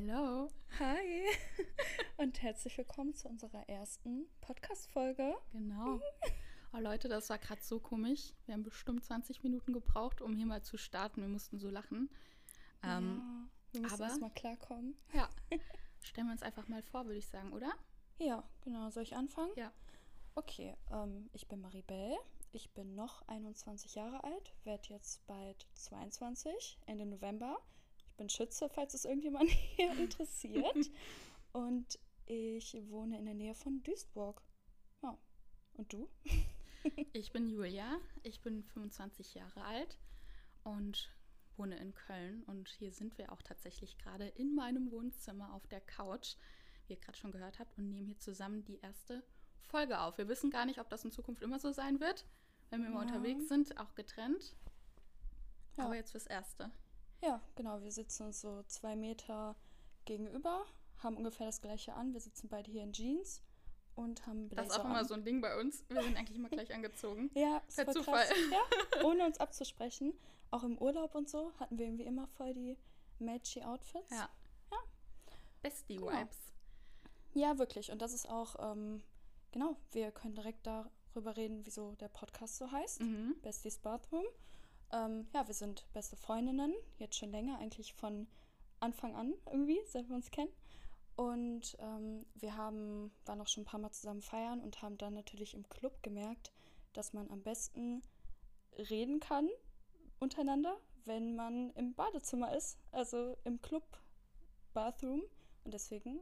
Hello. Hi und herzlich willkommen zu unserer ersten Podcast-Folge. Genau. Oh Leute, das war gerade so komisch. Wir haben bestimmt 20 Minuten gebraucht, um hier mal zu starten. Wir mussten so lachen. Ähm, ja, wir müssen aber- erst mal klarkommen. ja. Stellen wir uns einfach mal vor, würde ich sagen, oder? Ja, genau. Soll ich anfangen? Ja. Okay, ähm, ich bin Maribel. Ich bin noch 21 Jahre alt, werde jetzt bald 22, Ende November. Ich bin Schütze, falls es irgendjemand hier interessiert. Und ich wohne in der Nähe von Duisburg. Ja. Und du? Ich bin Julia. Ich bin 25 Jahre alt und wohne in Köln. Und hier sind wir auch tatsächlich gerade in meinem Wohnzimmer auf der Couch, wie ihr gerade schon gehört habt, und nehmen hier zusammen die erste Folge auf. Wir wissen gar nicht, ob das in Zukunft immer so sein wird, wenn wir Ja. unterwegs sind, auch getrennt. Ja. Aber jetzt fürs Erste. Ja, genau. Wir sitzen uns so zwei Meter gegenüber, haben ungefähr das gleiche an. Wir sitzen beide hier in Jeans und haben Blazer Das ist auch immer an. so ein Ding bei uns. Wir sind eigentlich immer gleich angezogen. Ja, Per voll Zufall. krass. Ja, ohne uns abzusprechen. Auch im Urlaub und so hatten wir irgendwie immer voll die matchy Outfits. Ja. Ja. Bestie-Vibes. Ja, wirklich. Und das ist auch, ähm, genau, wir können direkt darüber reden, wieso der Podcast so heißt. Mhm. Besties Bathroom. Ähm, ja, wir sind beste Freundinnen, jetzt schon länger, eigentlich von Anfang an irgendwie, seit wir uns kennen. Und ähm, wir haben, waren auch schon ein paar Mal zusammen feiern und haben dann natürlich im Club gemerkt, dass man am besten reden kann untereinander, wenn man im Badezimmer ist, also im Club Bathroom. Und deswegen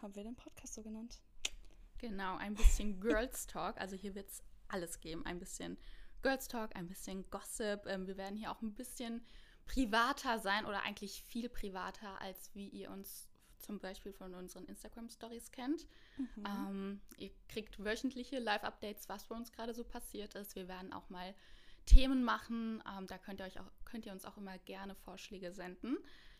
haben wir den Podcast so genannt. Genau, ein bisschen Girls Talk. Also hier wird es alles geben. Ein bisschen Girls Talk, ein bisschen Gossip. Ähm, wir werden hier auch ein bisschen privater sein oder eigentlich viel privater, als wie ihr uns zum Beispiel von unseren Instagram-Stories kennt. Ähm, ihr kriegt wöchentliche Live-Updates, was bei uns gerade so passiert ist. Wir werden auch mal Themen machen. Ähm, da könnt ihr, euch auch, könnt ihr uns auch immer gerne Vorschläge senden,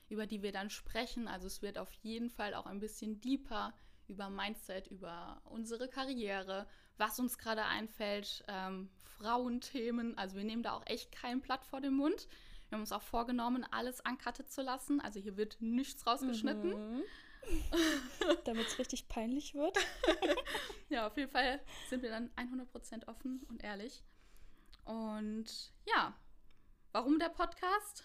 über die wir dann sprechen. Also es wird auf jeden Fall auch ein bisschen deeper über Mindset, über unsere Karriere, was uns gerade einfällt, ähm, Frauenthemen. Also wir nehmen da auch echt kein Blatt vor den Mund. Wir haben uns auch vorgenommen, alles uncutted zu lassen. Also hier wird nichts rausgeschnitten. Mhm. Damit es richtig peinlich wird. Ja, auf jeden Fall sind wir dann 100% offen und ehrlich. Und ja, warum der Podcast?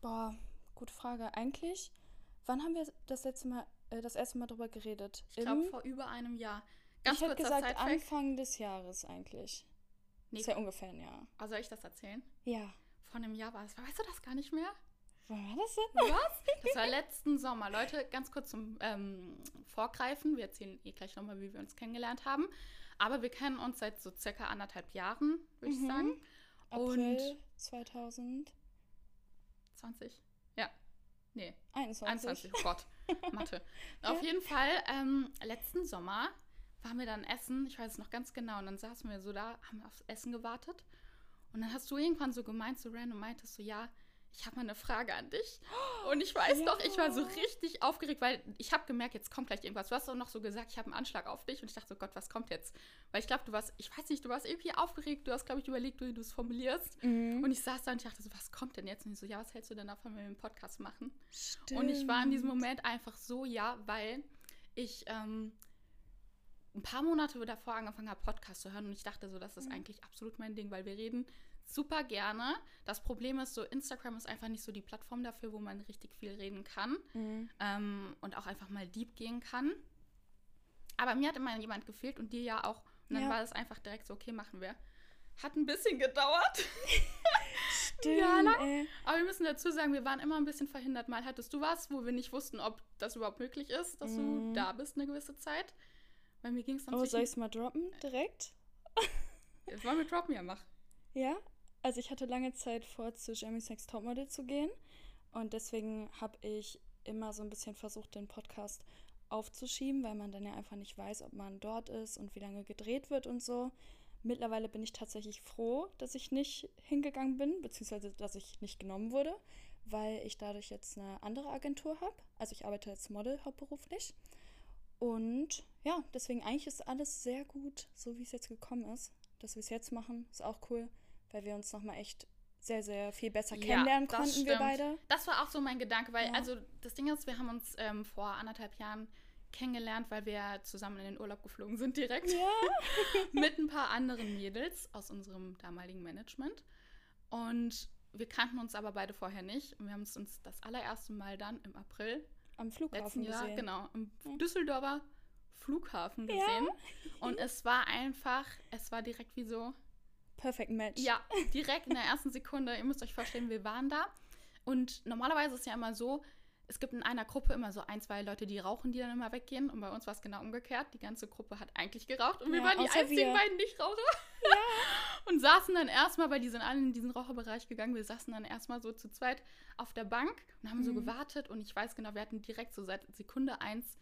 Boah, gute Frage. Eigentlich, wann haben wir das letzte Mal, äh, das erste Mal drüber geredet? Ich glaube vor über einem Jahr. Ganz ich hätte gesagt Sidefact. Anfang des Jahres eigentlich. Nee, Ist ja ungefähr ein Jahr. oh, soll ich das erzählen? Ja. Vor einem Jahr war es. Weißt du das gar nicht mehr? Wann war das denn? Was? Das war letzten Sommer. Leute, ganz kurz zum ähm, Vorgreifen. Wir erzählen eh gleich nochmal, wie wir uns kennengelernt haben. Aber wir kennen uns seit so circa anderthalb Jahren, würde ich Mhm. sagen. April 2021. 20? Ja. Nee, 21. 21, oh Gott, Mathe. Auf jeden Fall, ähm, letzten Sommer waren wir dann essen, ich weiß es noch ganz genau, und dann saßen wir so da, haben aufs Essen gewartet. Und dann hast du irgendwann so gemeint, so random, meintest so, ja, ich habe mal eine Frage an dich. Und ich weiß Ja. doch, ich war so richtig aufgeregt, weil ich habe gemerkt, jetzt kommt gleich irgendwas. Du hast auch noch so gesagt, ich habe einen Anschlag auf dich. Und ich dachte so, Gott, was kommt jetzt? Weil ich glaube, du warst, ich weiß nicht, du warst irgendwie aufgeregt. Du hast, glaube ich, überlegt, wie du es formulierst. Mhm. Und ich saß da und ich dachte so, was kommt denn jetzt? Und ich so, ja, was hältst du denn davon, wenn wir einen Podcast machen? Stimmt. Und ich war in diesem Moment einfach so, ja, weil ich ähm, ein paar Monate davor angefangen habe, Podcast zu hören und ich dachte so, das ist eigentlich absolut mein Ding, weil wir reden super gerne. Das Problem ist so, Instagram ist einfach nicht so die Plattform dafür, wo man richtig viel reden kann Mhm. ähm, und auch einfach mal deep gehen kann. Aber mir hat immer jemand gefehlt und dir ja auch. Und dann Ja. war das einfach direkt so, okay, machen wir. Hat ein bisschen gedauert. Stimmt, Ja, lang. Aber wir müssen dazu sagen, wir waren immer ein bisschen verhindert. Mal hattest du was, wo wir nicht wussten, ob das überhaupt möglich ist, dass Mhm. du da bist eine gewisse Zeit. Bei mir ging es dann Oh, soll ich es mal droppen direkt? Jetzt wollen wir Droppen ja machen. Ja, also ich hatte lange Zeit vor, zu Jeremy's Next Topmodel zu gehen. Und deswegen habe ich immer so ein bisschen versucht, den Podcast aufzuschieben, weil man dann ja einfach nicht weiß, ob man dort ist und wie lange gedreht wird und so. Mittlerweile bin ich tatsächlich froh, dass ich nicht hingegangen bin, beziehungsweise dass ich nicht genommen wurde, weil ich dadurch jetzt eine andere Agentur habe. Also ich arbeite als Model hauptberuflich. Und ja, deswegen eigentlich ist alles sehr gut, so wie es jetzt gekommen ist. Dass wir es jetzt machen, ist auch cool, weil wir uns nochmal echt sehr, sehr viel besser kennenlernen das konnten, wir stimmt. beide. Das war auch so mein Gedanke, weil, Ja. also das Ding ist, wir haben uns ähm, vor anderthalb Jahren kennengelernt, weil wir zusammen in den Urlaub geflogen sind direkt. Ja. mit ein paar anderen Mädels aus unserem damaligen Management. Und wir kannten uns aber beide vorher nicht. Und wir haben es uns das allererste Mal dann im April Am letzten Flughafen Jahr, gesehen. genau, im Ja. Düsseldorfer Flughafen Ja. gesehen. Und es war einfach, es war direkt wie so, Perfect Match. ja, direkt in der ersten Sekunde. Ihr müsst euch vorstellen, wir waren da. Und normalerweise ist es ja immer so, es gibt in einer Gruppe immer so ein, zwei Leute, die rauchen, die dann immer weggehen. Und bei uns war es genau umgekehrt. Die ganze Gruppe hat eigentlich geraucht. Und wir Ja, waren die einzigen wir. beiden Nichtraucher. Und saßen dann erstmal, weil die sind alle in diesen Raucherbereich gegangen, wir saßen dann erstmal so zu zweit auf der Bank und haben so Mhm. gewartet. Und ich weiß genau, wir hatten direkt so seit Sekunde eins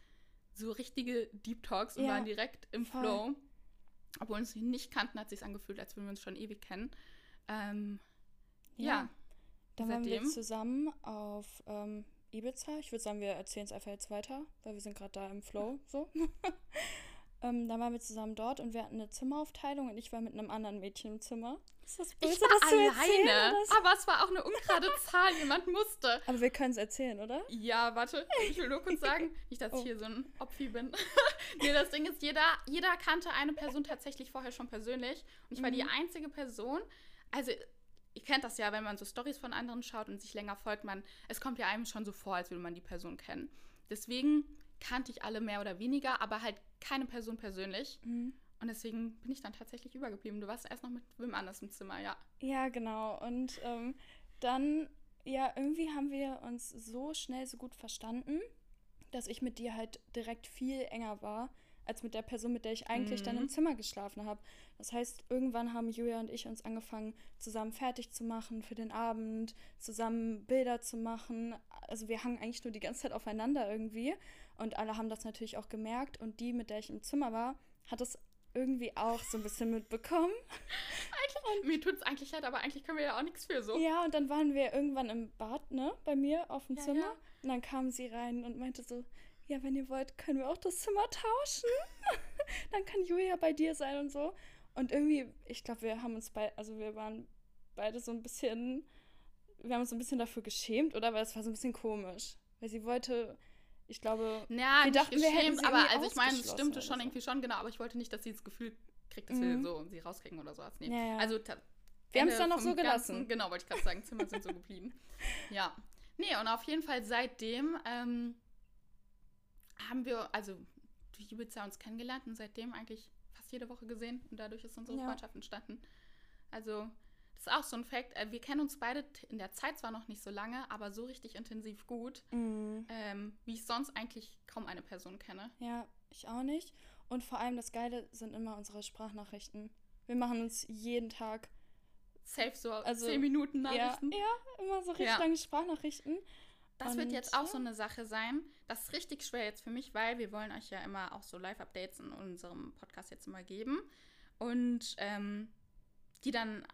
so richtige Deep Talks und Ja, waren direkt im voll. Flow. Obwohl wir uns nicht kannten, hat sich angefühlt, als würden wir uns schon ewig kennen. Ähm, ja. Dann waren wir zusammen auf ähm, Ibiza. Ich würde sagen, wir erzählen es einfach jetzt weiter, weil wir sind gerade da im Flow. So. ähm, dann waren wir zusammen dort und wir hatten eine Zimmeraufteilung und ich war mit einem anderen Mädchen im Zimmer. Ist das böse, Ich war das erzählen, alleine, so? aber es war auch eine ungerade Zahl. Jemand musste. Aber wir können es erzählen, oder? Ja, warte, ich will nur kurz sagen, nicht, dass Oh. ich hier so ein Opfi bin. nee, das Ding ist, jeder, jeder kannte eine Person tatsächlich vorher schon persönlich. Und ich war die Mhm. einzige Person, also ihr kennt das ja, wenn man so Stories von anderen schaut und sich länger folgt, man, es kommt ja einem schon so vor, als würde man die Person kennen. Deswegen kannte ich alle mehr oder weniger, aber halt keine Person persönlich. Mhm. Und deswegen bin ich dann tatsächlich übergeblieben. Du warst erst noch mit wem anders im Zimmer, ja. Ja, genau. Und ähm, dann, ja, irgendwie haben wir uns so schnell so gut verstanden, dass ich mit dir halt direkt viel enger war, als mit der Person, mit der ich eigentlich dann Mhm. im Zimmer geschlafen habe. Das heißt, irgendwann haben Julia und ich uns angefangen, zusammen fertig zu machen für den Abend, zusammen Bilder zu machen. Also wir hangen eigentlich nur die ganze Zeit aufeinander irgendwie. Und alle haben das natürlich auch gemerkt. Und die, mit der ich im Zimmer war, hat es irgendwie auch so ein bisschen mitbekommen. Mir tut es eigentlich leid, aber eigentlich können wir ja auch nichts für so. Ja, und dann waren wir irgendwann im Bad, ne, bei mir auf dem Ja, Zimmer. ja. Und dann kam sie rein und meinte so, ja, wenn ihr wollt, können wir auch das Zimmer tauschen. dann kann Julia bei dir sein und so. Und irgendwie, ich glaube, wir haben uns beide, also wir waren beide so ein bisschen, wir haben uns so ein bisschen dafür geschämt, oder? Weil es war so ein bisschen komisch. Weil sie wollte, ich glaube, Ja, Wir dachten, wir hätten aber also ich meine, es stimmte schon so. irgendwie schon, genau, aber ich wollte nicht, dass sie das Gefühl kriegt, dass Mhm. wir so sie rauskriegen oder sowas. Nee. Ja, ja. Also Wir haben's Ende dann vom so gelassen. Ganzen, genau, wollte ich gerade sagen, Zimmer sind so geblieben. Ja. Nee, und auf jeden Fall seitdem ähm, haben wir, also durch Ibiza uns kennengelernt und seitdem eigentlich fast jede Woche gesehen und dadurch ist unsere Ja. Freundschaft entstanden. Also, das ist auch so ein Fact. Äh, Wir kennen uns beide in der Zeit zwar noch nicht so lange, aber so richtig intensiv gut, mm, ähm, wie ich sonst eigentlich kaum eine Person kenne. ja, ich auch nicht. Und vor allem das Geile sind immer unsere Sprachnachrichten. Wir machen uns jeden Tag Safe so Also, 10 Minuten Ja, Nachrichten. ja, immer so richtig Ja. lange Sprachnachrichten. Das wird Und jetzt auch ja. so eine Sache sein. Das ist richtig schwer jetzt für mich, weil wir wollen euch ja immer auch so Live-Updates in unserem Podcast jetzt immer geben. Und ähm, die dann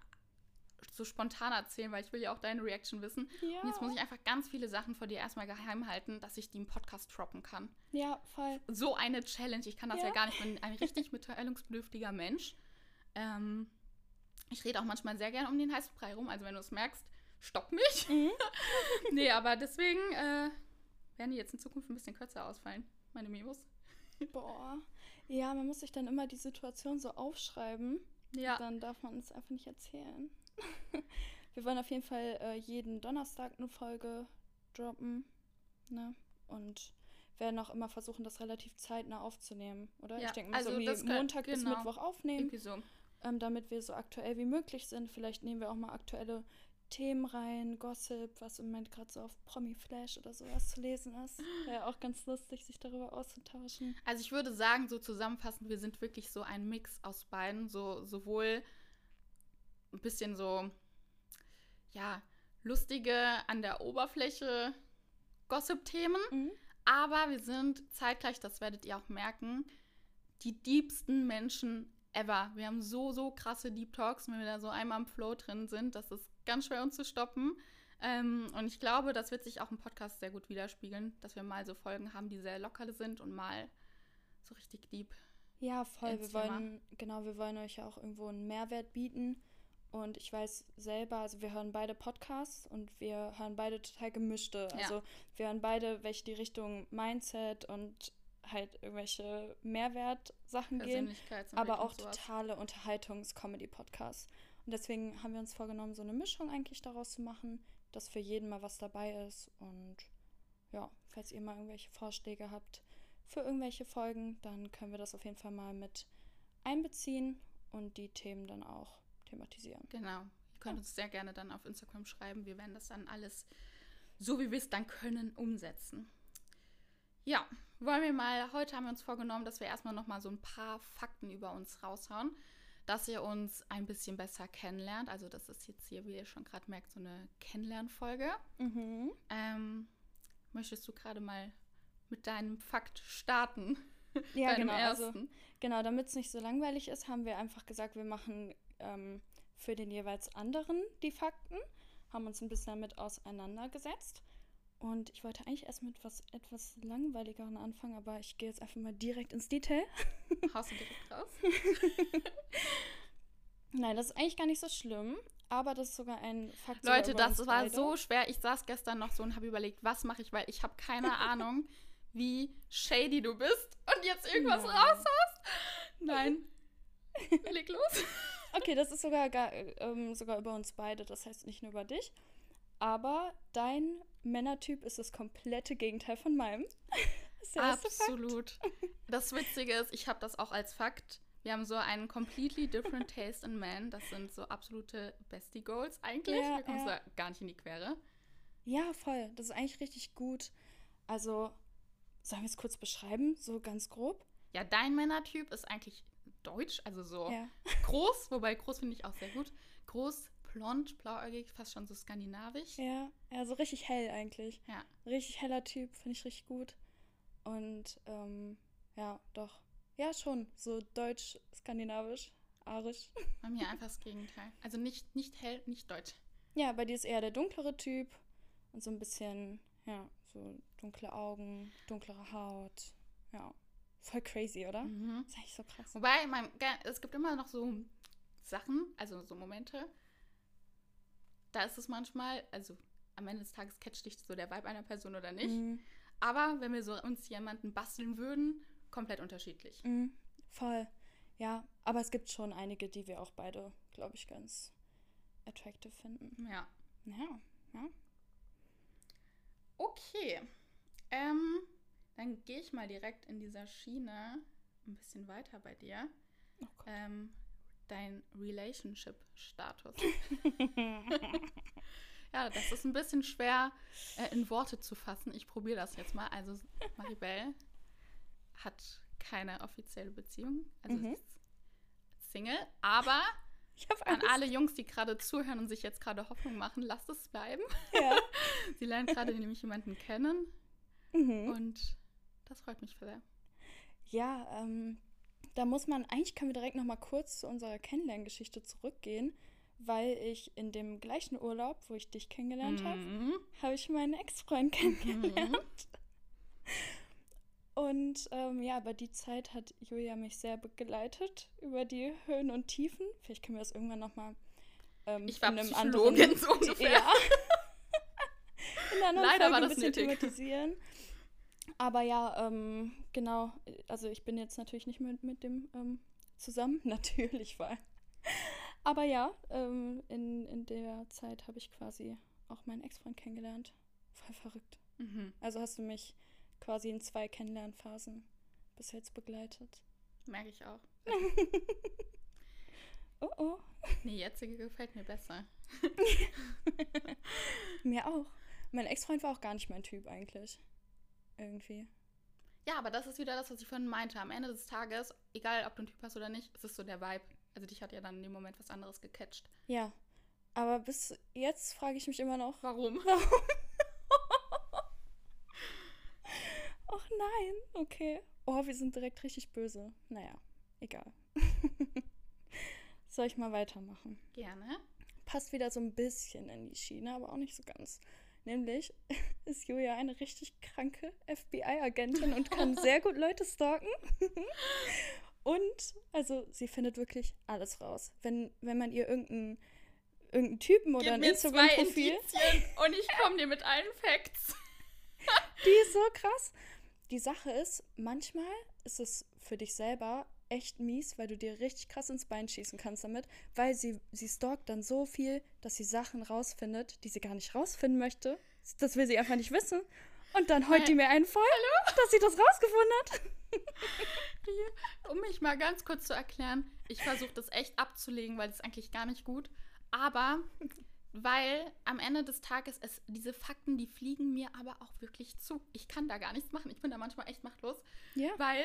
so spontan erzählen, weil ich will ja auch deine Reaction wissen. Ja, Und jetzt muss ich einfach ganz viele Sachen vor dir erstmal geheim halten, dass ich die im Podcast droppen kann. ja, voll. So eine Challenge. Ich kann das ja, Ja. gar nicht. Ich bin ein richtig mitteilungsbedürftiger Mensch. Ähm, ich rede auch manchmal sehr gerne um den heißen Brei rum. Also wenn du es merkst, stopp mich. Mhm. nee, aber deswegen äh, werden die jetzt in Zukunft ein bisschen kürzer ausfallen, meine Memos. Boah. Ja, man muss sich dann immer die Situation so aufschreiben. Ja. Dann darf man es einfach nicht erzählen. Wir wollen auf jeden Fall äh, jeden Donnerstag eine Folge droppen. Ne? Und werden auch immer versuchen, das relativ zeitnah aufzunehmen, oder? Ja, Ich denke mal also so das wie kann- Montag bis genau. Mittwoch aufnehmen. Irgendwie so. ähm, damit wir so aktuell wie möglich sind. Vielleicht nehmen wir auch mal aktuelle Themen rein, Gossip, was im Moment gerade so auf Promi Flash oder sowas zu lesen ist. Wäre auch ganz lustig, sich darüber auszutauschen. Also ich würde sagen, so zusammenfassend, wir sind wirklich so ein Mix aus beiden. So sowohl ein bisschen so, ja, lustige an der Oberfläche Gossip-Themen, Mhm. aber wir sind zeitgleich, das werdet ihr auch merken, die diebsten Menschen ever. Wir haben so, so krasse Deep Talks, wenn wir da so einmal im Flow drin sind, das ist ganz schwer uns zu stoppen. Ähm, und ich glaube, das wird sich auch im Podcast sehr gut widerspiegeln, dass wir mal so Folgen haben, die sehr locker sind und mal so richtig deep. Ja, voll. Wir Thema. wollen, genau, wir wollen euch ja auch irgendwo einen Mehrwert bieten. Und ich weiß selber, also wir hören beide Podcasts und wir hören beide total gemischte. Ja. Also wir hören beide, welche die Richtung Mindset und halt irgendwelche Mehrwertsachen gehen, aber auch totale Unterhaltungs-Comedy-Podcasts. Und deswegen haben wir uns vorgenommen, so eine Mischung eigentlich daraus zu machen, dass für jeden mal was dabei ist. Und ja, falls ihr mal irgendwelche Vorschläge habt für irgendwelche Folgen, dann können wir das auf jeden Fall mal mit einbeziehen und die Themen dann auch thematisieren. Genau. Ihr könnt uns sehr gerne dann auf Instagram schreiben. Wir werden das dann alles, so wie wir es dann können, umsetzen. Ja, wollen wir mal, heute haben wir uns vorgenommen, dass wir erstmal nochmal so ein paar Fakten über uns raushauen, dass ihr uns ein bisschen besser kennenlernt. Also das ist jetzt hier, wie ihr schon gerade merkt, so eine Kennenlernfolge. Mhm. Ähm, möchtest du gerade mal mit deinem Fakt starten? Ja, genau. Also, ersten? genau, damit es nicht so langweilig ist, haben wir einfach gesagt, wir machen ähm, für den jeweils anderen die Fakten, haben uns ein bisschen damit auseinandergesetzt. Und ich wollte eigentlich erst mit was etwas langweiligeren anfangen, aber ich gehe jetzt einfach mal direkt ins Detail. Haust du direkt raus? Nein, das ist eigentlich gar nicht so schlimm, aber das ist sogar ein Fakt. Leute, das war beide. so schwer. Ich saß gestern noch so und habe überlegt, was mache ich, weil ich habe keine Ahnung, wie shady du bist und jetzt irgendwas Nein. raushaust. Nein. Leg los. Okay, das ist sogar, gar, ähm, sogar über uns beide, das heißt nicht nur über dich. Aber dein Männertyp ist das komplette Gegenteil von meinem. Das. Absolut. Das Witzige ist, ich habe das auch als Fakt. Wir haben so einen completely different taste in men. Das sind so absolute Bestie Goals eigentlich. Ja, Wir kommen ja. so gar nicht in die Quere. Ja, voll. Das ist eigentlich richtig gut. Also, sollen wir es kurz beschreiben? So ganz grob? Ja, dein Männertyp ist eigentlich deutsch, also so Ja. groß, wobei groß finde ich auch sehr gut. Groß, blond, blauäugig, fast schon so skandinavisch. Ja, ja, so richtig hell eigentlich. Ja. Richtig heller Typ, finde ich richtig gut. Und, ähm, ja, doch. Ja, schon. So deutsch, skandinavisch, arisch. Bei mir einfach das Gegenteil. Also nicht, nicht hell, nicht deutsch. Ja, bei dir ist eher der dunklere Typ und so ein bisschen, ja, so dunkle Augen, dunklere Haut. Ja, voll crazy, oder? Mhm. Das ist eigentlich so krass. Wobei, ge- es gibt immer noch so Sachen, also so Momente, da ist es manchmal, also am Ende des Tages catcht dich so der Vibe einer Person oder nicht. Mhm. Aber wenn wir so uns jemanden basteln würden, komplett unterschiedlich. Mhm, voll. Ja, aber es gibt schon einige, die wir auch beide, glaube ich, ganz attractive finden. Ja. Ja, ja. Okay. Ähm, dann gehe ich mal direkt in dieser Schiene ein bisschen weiter bei dir. Oh. Ähm, dein Relationship-Status. ja, das ist ein bisschen schwer äh, in Worte zu fassen. Ich probiere das jetzt mal. Also Maribel hat keine offizielle Beziehung. Also Mhm. sie ist Single. Aber an alle Jungs, die gerade zuhören und sich jetzt gerade Hoffnung machen, lasst es bleiben. Ja. Sie lernt gerade nämlich jemanden kennen. Mhm. Und das freut mich sehr. Ja, ähm, da muss man, eigentlich können wir direkt noch mal kurz zu unserer Kennenlerngeschichte zurückgehen, weil ich in dem gleichen Urlaub, wo ich dich kennengelernt habe, Mhm. habe ich meinen Ex-Freund kennengelernt. Und ähm, ja, aber die Zeit hat Julia mich sehr begleitet über die Höhen und Tiefen. Vielleicht können wir das irgendwann noch mal ähm, Ich war in einem anderen, so ungefähr. Ja. in einer Leider Folge war ein das bisschen nötig. thematisieren. Aber ja, ähm, genau. Also ich bin jetzt natürlich nicht mehr mit, mit dem ähm, zusammen. Natürlich war. Aber ja, ähm, in, in der Zeit habe ich quasi auch meinen Ex-Freund kennengelernt. Voll verrückt. Mhm. Also hast du mich quasi in zwei Kennenlernphasen bis jetzt begleitet. Merke ich auch. Oh oh. Nee, jetzige gefällt mir besser. Mir auch. Mein Ex-Freund war auch gar nicht mein Typ eigentlich. Irgendwie. Ja, aber das ist wieder das, was ich vorhin meinte. Am Ende des Tages, egal ob du einen Typ hast oder nicht, es ist so der Vibe. Also dich hat ja dann in dem Moment was anderes gecatcht. Ja. Aber bis jetzt frage ich mich immer noch, Warum? warum? Och nein, okay. Oh, wir sind direkt richtig böse. Naja, egal. Soll ich mal weitermachen? Gerne. Passt wieder so ein bisschen in die Schiene, aber auch nicht so ganz. Nämlich ist Julia eine richtig kranke FBI-Agentin und kann sehr gut Leute stalken. Und, also, sie findet wirklich alles raus. Wenn, wenn man ihr irgendeinen irgendeinen Typen oder Gib ein Instagram-Profil. und ich komme dir mit allen Facts. Die ist so krass. Die Sache ist, manchmal ist es für dich selber echt mies, weil du dir richtig krass ins Bein schießen kannst damit, weil sie, sie stalkt dann so viel, dass sie Sachen rausfindet, die sie gar nicht rausfinden möchte. Das will sie einfach nicht wissen. Und dann heult die mir einen voll, dass sie das rausgefunden hat. Um mich mal ganz kurz zu erklären, ich versuche das echt abzulegen, weil es eigentlich gar nicht gut. Aber weil am Ende des Tages es diese Fakten, die fliegen mir aber auch wirklich zu. Ich kann da gar nichts machen. Ich bin da manchmal echt machtlos. Ja. Weil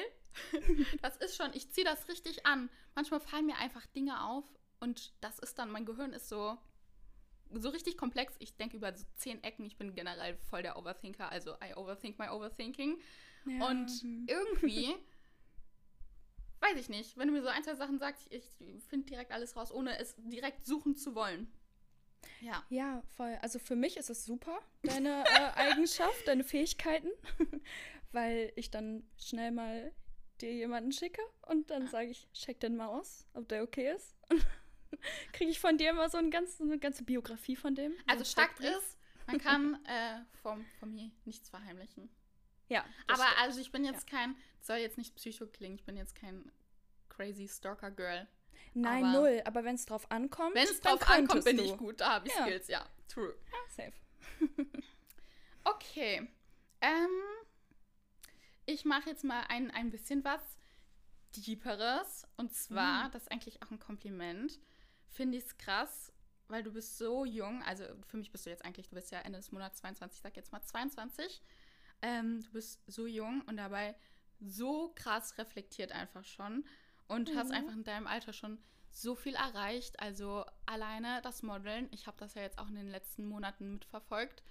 das ist schon, ich ziehe das richtig an. Manchmal fallen mir einfach Dinge auf und das ist dann, mein Gehirn ist so, so richtig komplex. Ich denke über so zehn Ecken. Ich bin generell voll der Overthinker, also I overthink my overthinking. Ja. Und irgendwie, weiß ich nicht, wenn du mir so ein, zwei Sachen sagst, ich finde direkt alles raus, ohne es direkt suchen zu wollen. Ja. Ja, voll. Also für mich ist es super, deine äh, Eigenschaft, deine Fähigkeiten, weil ich dann schnell mal dir jemanden schicke und dann sage ich, check den mal aus, ob der okay ist. Und kriege ich von dir immer so, ein ganz, so eine ganze Biografie von dem. so Also Fakt ist, man kann äh, vom, von mir nichts verheimlichen. Ja, Aber stimmt. also ich bin jetzt kein, soll jetzt nicht psycho klingen, ich bin jetzt kein crazy Stalker-Girl. Nein, aber- null. Aber wenn es drauf ankommt, Wenn es drauf ankommt, bin du. ich gut. Da habe ich Ja. Skills, ja. True. Ja, safe. Okay. Ähm, ich mache jetzt mal ein, ein bisschen was Deeperes. Und zwar, Mm. das ist eigentlich auch ein Kompliment, finde ich es krass, weil du bist so jung. Also für mich bist du jetzt eigentlich, du bist ja Ende des Monats 22, ich sag jetzt mal 22. Ähm, du bist so jung und dabei so krass reflektiert einfach schon. Und hast Mhm. einfach in deinem Alter schon so viel erreicht. Also alleine das Modeln, ich habe das ja jetzt auch in den letzten Monaten mitverfolgt,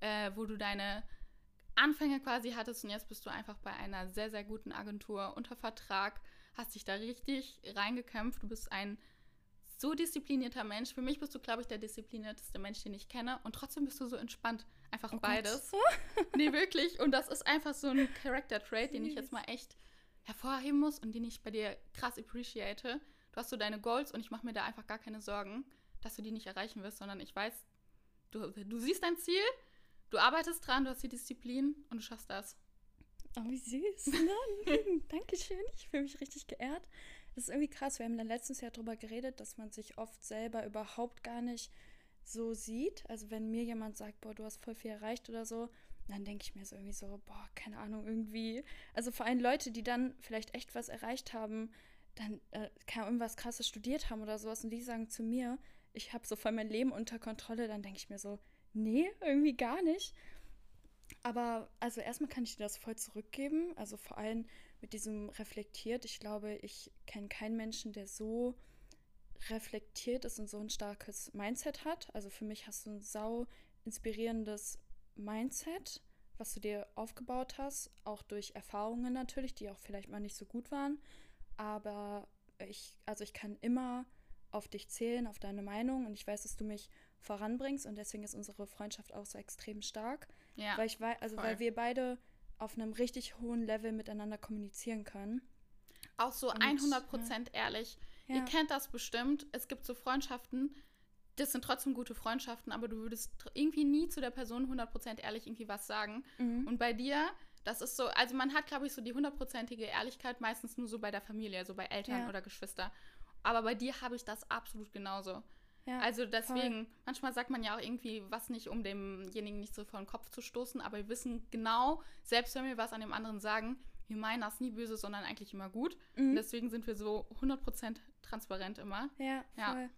äh, wo du deine Anfänge quasi hattest und jetzt bist du einfach bei einer sehr, sehr guten Agentur unter Vertrag, hast dich da richtig reingekämpft. Du bist ein so disziplinierter Mensch. Für mich bist du, glaube ich, der disziplinierteste Mensch, den ich kenne. Und trotzdem bist du so entspannt. Einfach Oh Gott. beides. nee, wirklich. Und das ist einfach so ein Character-Trait, den ich jetzt mal echt hervorheben muss und den ich bei dir krass appreciate. Du hast so deine Goals und ich mache mir da einfach gar keine Sorgen, dass du die nicht erreichen wirst, sondern ich weiß, du, du siehst dein Ziel, du arbeitest dran, du hast die Disziplin und du schaffst das. Oh, wie süß. Dankeschön. Ich fühle mich richtig geehrt. Das ist irgendwie krass. Wir haben dann letztes Jahr darüber geredet, dass man sich oft selber überhaupt gar nicht so sieht. Also wenn mir jemand sagt, boah, du hast voll viel erreicht oder so, dann denke ich mir so irgendwie so, boah, keine Ahnung, irgendwie. Also vor allem Leute, die dann vielleicht echt was erreicht haben, dann äh, Ahnung, irgendwas krasses studiert haben oder sowas und die sagen zu mir, ich habe so voll mein Leben unter Kontrolle, dann denke ich mir so, nee, irgendwie gar nicht. Aber also erstmal kann ich dir das voll zurückgeben. Also vor allem mit diesem reflektiert. Ich glaube, ich kenne keinen Menschen, der so reflektiert ist und so ein starkes Mindset hat. Also für mich hast du ein sau inspirierendes Mindset, was du dir aufgebaut hast, auch durch Erfahrungen natürlich, die auch vielleicht mal nicht so gut waren. Aber ich, also ich kann immer auf dich zählen, auf deine Meinung und ich weiß, dass du mich voranbringst und deswegen ist unsere Freundschaft auch so extrem stark. Ja. Weil ich wei- also voll. weil wir beide auf einem richtig hohen Level miteinander kommunizieren können. Auch so Und, 100% ehrlich. Ihr Ja. kennt das bestimmt. Es gibt so Freundschaften, das sind trotzdem gute Freundschaften, aber du würdest irgendwie nie zu der Person 100% ehrlich irgendwie was sagen. Mhm. Und bei dir, das ist so, also man hat, glaube ich, so die hundertprozentige Ehrlichkeit meistens nur so bei der Familie, so bei Eltern Ja. oder Geschwister. Aber bei dir habe ich das absolut genauso. Ja, Also deswegen, manchmal sagt man ja auch irgendwie was nicht, um demjenigen nicht so vor den Kopf zu stoßen, aber wir wissen genau, selbst wenn wir was an dem anderen sagen, wir meinen das nie böse, sondern eigentlich immer gut. Mhm. deswegen sind wir so 100% transparent immer. ja, Ja. voll.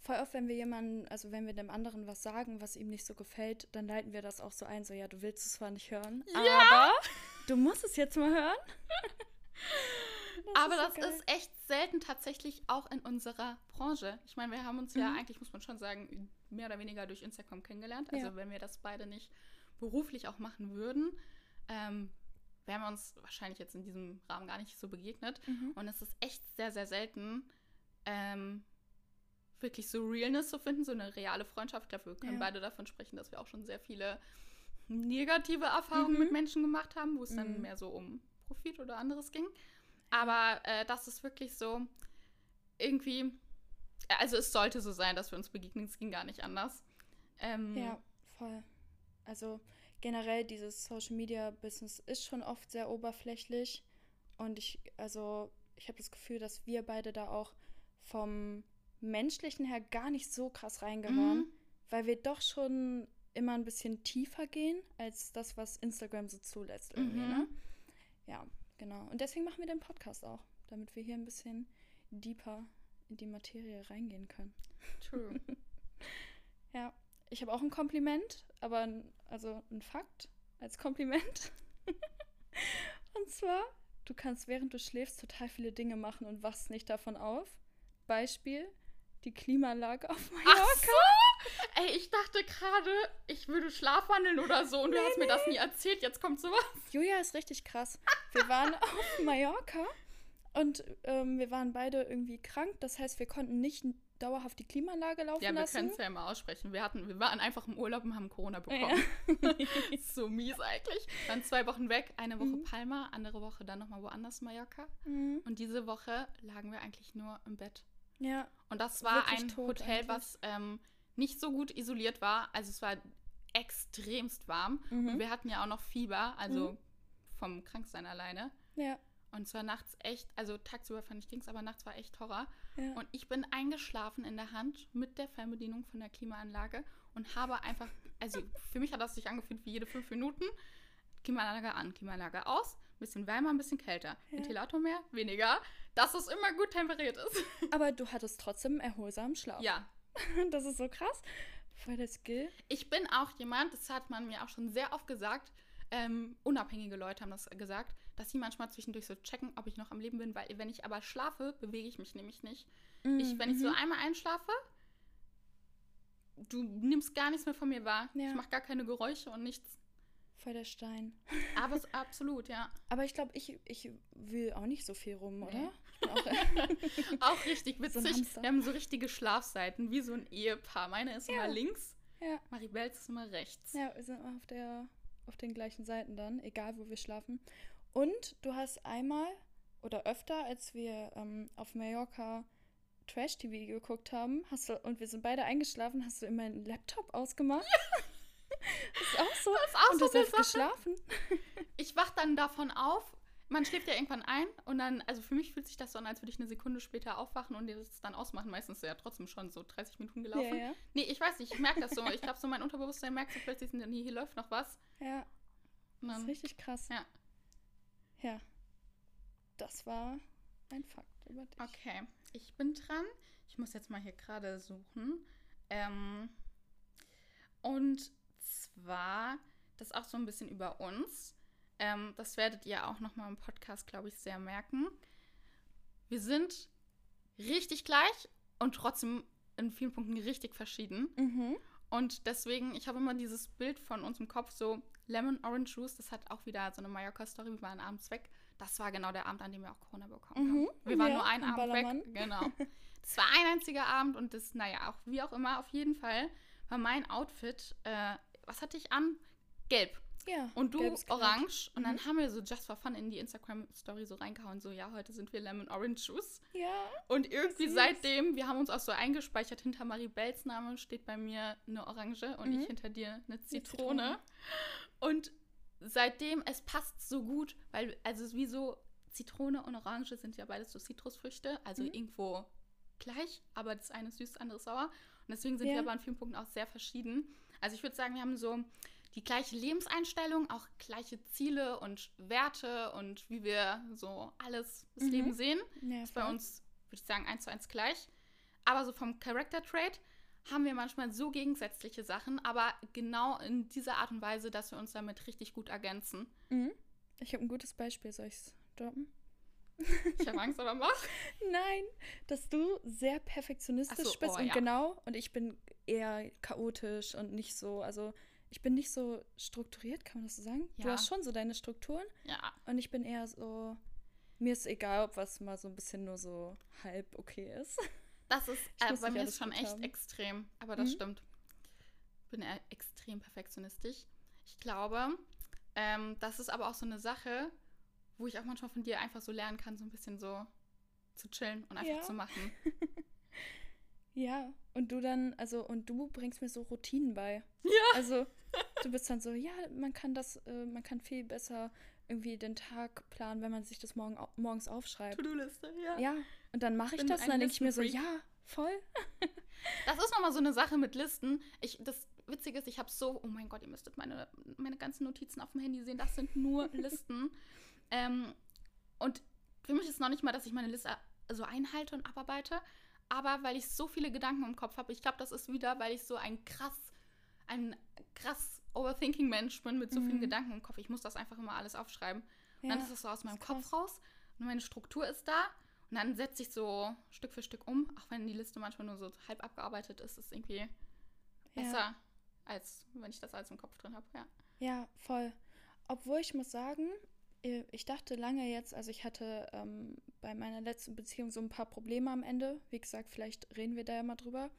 Voll oft, wenn wir jemanden, also wenn wir dem anderen was sagen, was ihm nicht so gefällt, dann leiten wir das auch so ein, so ja, du willst es zwar nicht hören, aber du musst es jetzt mal hören. Aber ist so das geil. ist echt selten tatsächlich auch in unserer Branche. Ich meine, wir haben uns ja Mhm. eigentlich, muss man schon sagen, mehr oder weniger durch Instagram kennengelernt. Also Ja. wenn wir das beide nicht beruflich auch machen würden, ähm, wären wir uns wahrscheinlich jetzt in diesem Rahmen gar nicht so begegnet. Mhm. Und es ist echt sehr, sehr selten, ähm, wirklich so Realness zu finden, so eine reale Freundschaft. Ich glaube, wir können Ja. beide davon sprechen, dass wir auch schon sehr viele negative Erfahrungen Mhm. mit Menschen gemacht haben, wo es dann Mhm. mehr so um Profit oder anderes ging. Aber äh, das ist wirklich so irgendwie, Also es sollte so sein, dass wir uns begegnen. Es ging gar nicht anders. Ähm, Ja, voll. Also generell dieses Social Media Business ist schon oft sehr oberflächlich und ich also ich habe das Gefühl, dass wir beide da auch vom menschlichen her gar nicht so krass reingehören, Mhm. weil wir doch schon immer ein bisschen tiefer gehen als das, was Instagram so zulässt irgendwie, Mhm. ne? Ja, genau. Und deswegen machen wir den Podcast auch, damit wir hier ein bisschen deeper in die Materie reingehen können. True. Ja, ich habe auch ein Kompliment, aber ein, also ein Fakt als Kompliment. und zwar, du kannst während du schläfst total viele Dinge machen und wachst nicht davon auf. Beispiel, die Klimaanlage auf Mallorca. Ach so! Ey, ich dachte gerade, ich würde schlafwandeln oder so und du hast mir das nie erzählt. Jetzt kommt sowas. Julia ist richtig krass. Wir waren auf Mallorca und ähm, wir waren beide irgendwie krank. Das heißt, wir konnten nicht dauerhaft die Klimaanlage laufen Ja, wir lassen. können es ja immer aussprechen. Wir, hatten, wir waren einfach im Urlaub und haben Corona Ja. bekommen. so mies eigentlich. Dann zwei Wochen weg, eine Woche Mhm. Palma, andere Woche dann nochmal woanders Mallorca. Mhm. Und diese Woche lagen wir eigentlich nur im Bett. Ja, Und das war Wirklich ein Hotel, eigentlich. was ähm, nicht so gut isoliert war. Also es war extremst warm. Mhm. Und wir hatten ja auch noch Fieber, also Mhm. vom Kranksein alleine. ja, Und zwar nachts echt, also tagsüber fand ich ging's, aber nachts war echt Horror. ja. Und ich bin eingeschlafen in der Hand mit der Fernbedienung von der Klimaanlage und habe einfach, also für mich hat das sich angefühlt wie jede fünf Minuten. Klimaanlage an, Klimaanlage aus, ein bisschen wärmer, ein bisschen kälter. Ja. Ventilator mehr, weniger, dass es immer gut temperiert ist. Aber du hattest trotzdem erholsamen Schlaf. Ja, Das ist so krass. Voll der Skill. ich bin auch jemand, das hat man mir auch schon sehr oft gesagt, ähm, unabhängige Leute haben das gesagt, dass sie manchmal zwischendurch so checken, ob ich noch am Leben bin, weil wenn ich aber schlafe, bewege ich mich nämlich nicht. Ich, wenn ich so Mhm. einmal einschlafe, du nimmst gar nichts mehr von mir wahr. Ja. Ich mache gar keine Geräusche und nichts. Voll der Stein. Aber es, absolut, ja. Aber ich glaube, ich, ich will auch nicht so viel rum, oder? Nee. Bin auch, Auch richtig So witzig. Hamster. Wir haben so richtige Schlafseiten, wie so ein Ehepaar. Meine ist Ja. immer links, ja, Maribels ist immer rechts. ja, wir sind auf, der, auf den gleichen Seiten dann, egal wo wir schlafen. Und du hast einmal oder öfter, als wir ähm, auf Mallorca Trash-TV geguckt haben, hast du, und wir sind beide eingeschlafen, hast du immer einen Laptop ausgemacht. das ist auch so. Das ist auch und so du hast geschlafen. Ich wach dann davon auf. Man schläft ja irgendwann ein und dann, also für mich fühlt sich das so an, als würde ich eine Sekunde später aufwachen und das dann ausmachen. Meistens ist ja trotzdem schon so 30 Minuten gelaufen. Ja, ja. Nee, ich weiß nicht, ich merke das so. Ich glaube, so mein Unterbewusstsein merkt so plötzlich, nee, hier läuft noch was. Ja, Und das ist dann, richtig krass. Ja. Ja. Das war ein Fakt über dich. okay, ich bin dran. Ich muss jetzt mal hier gerade suchen. Ähm, und zwar, das auch so ein bisschen über uns. Ähm, das werdet ihr auch noch mal im Podcast, glaube ich, sehr merken. Wir sind richtig gleich und trotzdem in vielen Punkten richtig verschieden. Mhm. Und deswegen, ich habe immer dieses Bild von uns im Kopf, so Lemon Orange Juice, das hat auch wieder so eine Mallorca-Story, wir waren abends weg. Das war genau der Abend, an dem wir auch Corona bekommen Mhm, haben. Wir waren ja, nur einen Abend Ballermann. weg. Genau. Das war ein einziger Abend und das, naja, auch wie auch immer, auf jeden Fall war mein Outfit, äh, was hatte ich an? Gelb. Ja. Und du orange. Und dann Mhm. haben wir so just for fun in die Instagram-Story so reingehauen, so, ja, heute sind wir Lemon Orange Juice. Ja. Und irgendwie Süß. seitdem, wir haben uns auch so eingespeichert, hinter Maribels Name steht bei mir eine Orange und Mhm. ich hinter dir eine Zitrone. Zitrone. Und seitdem, es passt so gut, weil, also es ist wie so, Zitrone und Orange sind ja beides so Zitrusfrüchte, also Mhm. irgendwo gleich, aber das eine ist süß, das andere ist sauer. Und deswegen sind Ja. wir aber an vielen Punkten auch sehr verschieden. Also ich würde sagen, wir haben so die gleiche Lebenseinstellung, auch gleiche Ziele und Werte und wie wir so alles, das Mhm. Leben sehen ja ist bei uns, würde ich sagen, eins zu eins gleich. Aber so vom Character Trait haben wir manchmal so gegensätzliche Sachen, aber genau in dieser Art und Weise, dass wir uns damit richtig gut ergänzen. Mhm. Ich habe ein gutes Beispiel. Soll ich es droppen? Ich habe Angst, aber mach. Nein, dass du sehr perfektionistisch so, bist oh, und ja. genau und ich bin eher chaotisch und nicht so, also ich bin nicht so strukturiert, kann man das so sagen? Du Ja. hast schon so deine Strukturen Ja, und ich bin eher so, mir ist egal, ob was mal so ein bisschen nur so halb okay ist. das ist äh, bei mir ist schon echt haben. extrem, aber das Mhm. stimmt. Ich bin eher extrem perfektionistisch. Ich glaube, ähm, das ist aber auch so eine Sache, wo ich auch manchmal von dir einfach so lernen kann, so ein bisschen so zu chillen und einfach Ja. zu machen. Ja, und du dann, also, und du bringst mir so Routinen bei. Ja. Also, du bist dann so, ja, man kann das, äh, man kann viel besser irgendwie den Tag planen, wenn man sich das morgen, au- morgens aufschreibt. To-Do-Liste, ja. Ja, und dann mache ich bin das und dann denke ich mir so, ja, voll. Das ist nochmal so eine Sache mit Listen. Ich, das Witzige ist, ich habe so, oh mein Gott, ihr müsstet meine, meine ganzen Notizen auf dem Handy sehen. Das sind nur Listen. ähm, und für mich ist noch nicht mal, dass ich meine Liste so einhalte und abarbeite, aber weil ich so viele Gedanken im Kopf habe. Ich glaube, das ist wieder, weil ich so ein krass, ein krass Overthinking-Mensch bin mit so vielen Mhm. Gedanken im Kopf. Ich muss das einfach immer alles aufschreiben. Und dann Ja, ist es so aus meinem Kopf raus und meine Struktur ist da. Und dann setze ich so Stück für Stück um, auch wenn die Liste manchmal nur so halb abgearbeitet ist, ist es irgendwie besser, Ja, als wenn ich das alles im Kopf drin habe. Ja. ja, voll. Obwohl ich muss sagen, ich dachte lange jetzt, also ich hatte ähm, bei meiner letzten Beziehung so ein paar Probleme am Ende. Wie gesagt, vielleicht reden wir da ja mal drüber.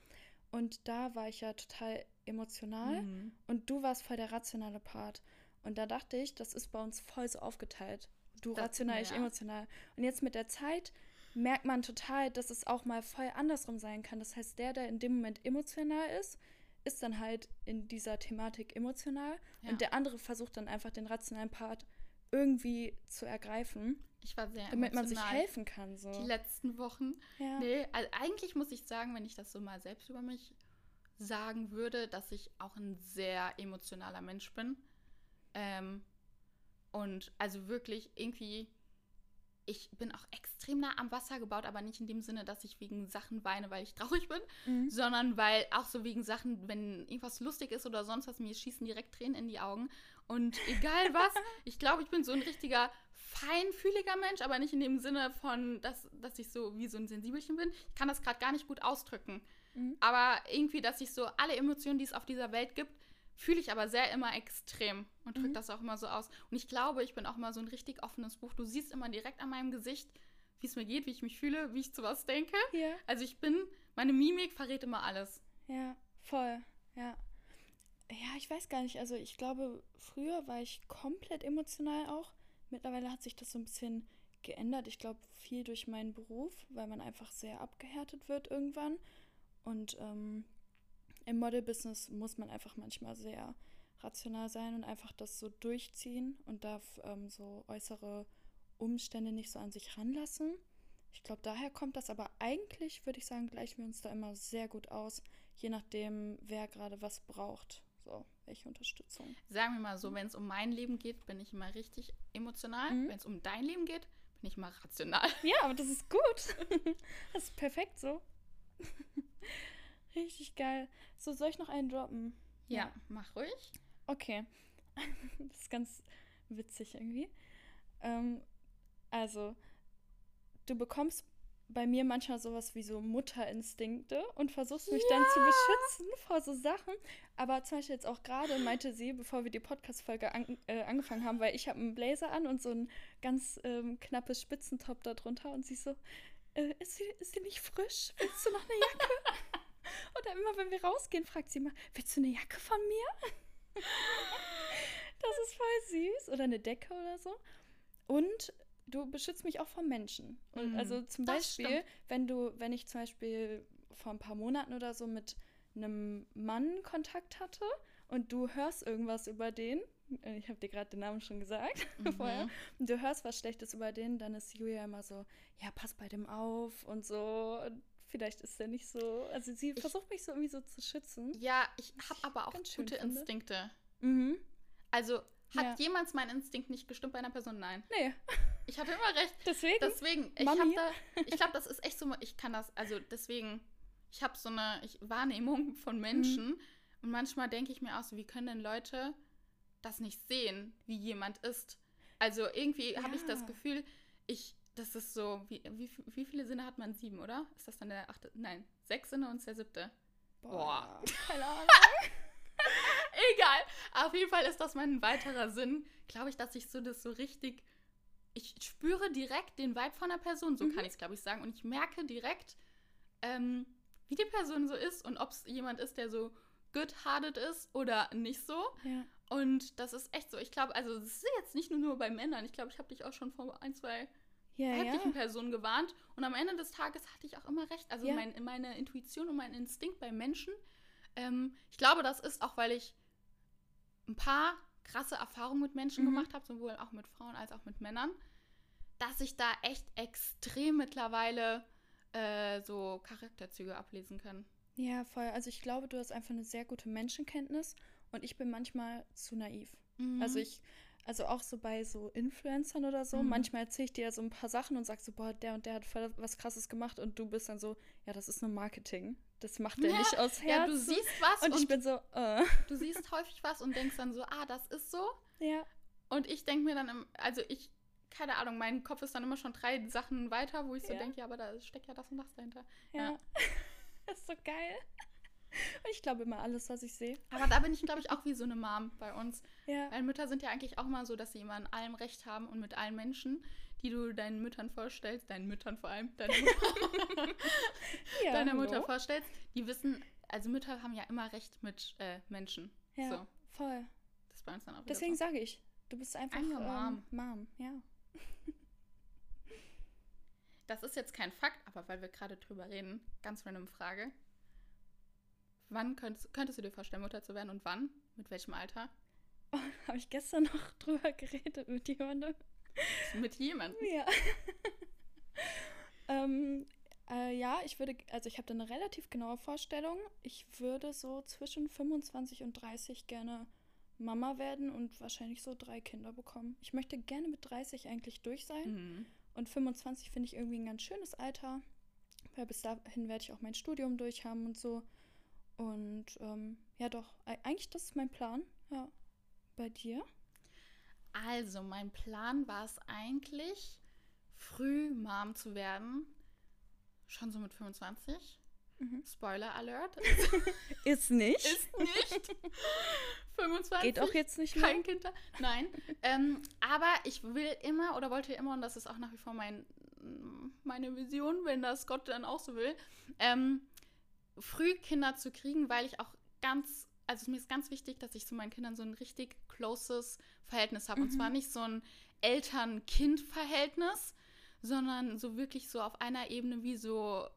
Und da war ich ja total emotional. Mhm. Und du warst voll der rationale Part. Und da dachte ich, das ist bei uns voll so aufgeteilt. Du Das- rational, ich ja. emotional. Und jetzt mit der Zeit merkt man total, dass es auch mal voll andersrum sein kann. Das heißt, der, der in dem Moment emotional ist, ist dann halt in dieser Thematik emotional. Ja. Und der andere versucht dann einfach den rationalen Part irgendwie zu ergreifen, Ich war sehr damit man sich helfen kann. So. Die letzten Wochen. Ja. Nee, also eigentlich muss ich sagen, wenn ich das so mal selbst über mich sagen würde, dass ich auch ein sehr emotionaler Mensch bin. Ähm, und also wirklich irgendwie, ich bin auch extrem nah am Wasser gebaut, aber nicht in dem Sinne, dass ich wegen Sachen weine, weil ich traurig bin, Mhm. sondern weil auch so wegen Sachen, wenn irgendwas lustig ist oder sonst was, mir schießen direkt Tränen in die Augen. Und egal was, ich glaube, ich bin so ein richtiger feinfühliger Mensch, aber nicht in dem Sinne von, dass, dass ich so wie so ein Sensibelchen bin. Ich kann das gerade gar nicht gut ausdrücken. Mhm. Aber irgendwie, dass ich so alle Emotionen, die es auf dieser Welt gibt, fühle ich aber sehr immer extrem und drücke Mhm. das auch immer so aus. Und ich glaube, ich bin auch immer so ein richtig offenes Buch. Du siehst immer direkt an meinem Gesicht, wie es mir geht, wie ich mich fühle, wie ich zu was denke. Ja. Also ich bin, meine Mimik verrät immer alles. Ja, voll, ja. Ja, ich weiß gar nicht. Also ich glaube, früher war ich komplett emotional auch. Mittlerweile hat sich das so ein bisschen geändert. Ich glaube, viel durch meinen Beruf, weil man einfach sehr abgehärtet wird irgendwann. Und ähm, im Model-Business muss man einfach manchmal sehr rational sein und einfach das so durchziehen und darf ähm, so äußere Umstände nicht so an sich ranlassen. Ich glaube, daher kommt das, aber eigentlich würde ich sagen, gleichen wir uns da immer sehr gut aus, je nachdem, wer gerade was braucht. So, welche Unterstützung. Sagen wir mal so, wenn es um mein Leben geht, bin ich immer richtig emotional. Mhm. Wenn es um dein Leben geht, bin ich immer rational. Ja, aber das ist gut. das ist perfekt so. Richtig geil. So, soll ich noch einen droppen? Ja, mach ruhig. Okay. Das ist ganz witzig irgendwie. Ähm, also, du bekommst bei mir manchmal sowas wie so Mutterinstinkte und versuchst mich dann zu beschützen vor so Sachen. Aber zum Beispiel jetzt auch gerade meinte sie, bevor wir die Podcast-Folge an, äh, angefangen haben, weil ich habe einen Blazer an und so ein ganz ähm, knappes Spitzentop da drunter und sie so, äh, ist, sie, ist sie nicht frisch? Willst du noch eine Jacke? und dann immer, wenn wir rausgehen, fragt sie immer, willst du eine Jacke von mir? Das ist voll süß. Oder eine Decke oder so. Und du beschützt mich auch vor Menschen. Und Mhm, also zum Beispiel, wenn du, wenn ich zum Beispiel vor ein paar Monaten oder so mit einem Mann Kontakt hatte und du hörst irgendwas über den, äh, ich habe dir gerade den Namen schon gesagt vorher, Mhm. und du hörst was Schlechtes über den, dann ist Julia immer so, ja, pass bei dem auf und so. Und vielleicht ist der nicht so, also sie versucht mich so irgendwie so zu schützen. Ja, ich habe aber auch gute. Instinkte. Mhm. Also, hat Ja. jemals mein Instinkt nicht gestimmt bei einer Person? Nein. Nee, Ich hatte immer recht. deswegen. Deswegen, ich habe da, ich glaube, das ist echt so, ich kann das, also deswegen, ich habe so eine ich, Wahrnehmung von Menschen Mhm. und manchmal denke ich mir auch so, wie können denn Leute das nicht sehen, wie jemand ist? Also irgendwie habe ich das Ja. Gefühl, ich, das ist so, wie, wie, wie viele Sinne hat man? Sieben, oder? Ist das dann der achte? Nein, sechs Sinne und der siebte. Boah. Keine Ahnung. Egal. Auf jeden Fall ist das mein weiterer Sinn. Glaube ich, dass ich so das so richtig. Ich spüre direkt den Vibe von der Person, so Mhm. kann ich es, glaube ich, sagen. Und ich merke direkt, ähm, wie die Person so ist und ob es jemand ist, der so good-hearted ist oder nicht so. Ja. Und das ist echt so. Ich glaube, also, es ist jetzt nicht nur bei Männern. Ich glaube, ich habe dich auch schon vor ein, zwei Ja, weiblichen ja. Personen gewarnt. Und am Ende des Tages hatte ich auch immer recht. Also Ja. mein, meine Intuition und mein Instinkt bei Menschen. Ähm, ich glaube, das ist auch, weil ich ein paar krasse Erfahrungen mit Menschen Mhm. gemacht habe, sowohl auch mit Frauen als auch mit Männern, dass ich da echt extrem mittlerweile äh, so Charakterzüge ablesen kann. Ja, voll. Also ich glaube, du hast einfach eine sehr gute Menschenkenntnis und ich bin manchmal zu naiv. Mhm. Also ich, also auch so bei so Influencern oder so, Mhm. manchmal erzähle ich dir so ein paar Sachen und sagst so, boah, der und der hat voll was krasses gemacht und du bist dann so, ja, das ist nur Marketing. Das macht der Ja, nicht aus Herzen. Ja, du siehst was und, und, ich bin so, äh, du siehst häufig was und denkst dann so, ah, das ist so. ja, Und ich denke mir dann, im, also ich, keine Ahnung, mein Kopf ist dann immer schon drei Sachen weiter, wo ich so Ja. denke, ja, aber da steckt ja das und das dahinter. ja. Ja. das ist so geil. Und ich glaube immer alles, was ich sehe. Aber da bin ich, glaube ich, auch wie so eine Mom bei uns. Ja. Weil Mütter sind ja eigentlich auch mal so, dass sie immer in allem Recht haben und mit allen Menschen, die du deinen Müttern vorstellst, deinen Müttern vor allem, deine Mutter, ja deiner hallo. Mutter vorstellst, die wissen, also Mütter haben ja immer Recht mit äh, Menschen. Ja, So, voll. das bei uns dann auch Deswegen so. sage ich, du bist einfach, Einfach ähm, Mom. Ja. Das ist jetzt kein Fakt, aber weil wir gerade drüber reden, ganz random Frage. Wann könntest, könntest du dir vorstellen, Mutter zu werden und wann? Mit welchem Alter? Habe ich gestern noch drüber geredet mit jemandem. Mit jemandem. Ja. ähm, äh, ja, ich würde, also ich habe da eine relativ genaue Vorstellung. Ich würde so zwischen 25 und 30 gerne Mama werden und wahrscheinlich so drei Kinder bekommen. Ich möchte gerne mit 30 eigentlich durch sein. Mhm. Und 25 finde ich irgendwie ein ganz schönes Alter. Weil bis dahin werde ich auch mein Studium durch haben und so. Und ähm, ja, doch, eigentlich das ist mein Plan. Ja. Bei dir? Also, mein Plan war es eigentlich, früh Mom zu werden. Schon so mit 25. Mhm. Spoiler Alert. Ist nicht. Ist nicht. 25. Geht auch jetzt nicht mehr. kein Kind. Nein. ähm, aber ich will immer oder wollte immer, und das ist auch nach wie vor mein, meine Vision, wenn das Gott dann auch so will, ähm, früh Kinder zu kriegen, weil ich auch ganz, also mir ist ganz wichtig, dass ich zu meinen Kindern so ein richtig closes Verhältnis habe. Und Mhm. zwar nicht so ein Eltern-Kind-Verhältnis, sondern so wirklich so auf einer Ebene wie so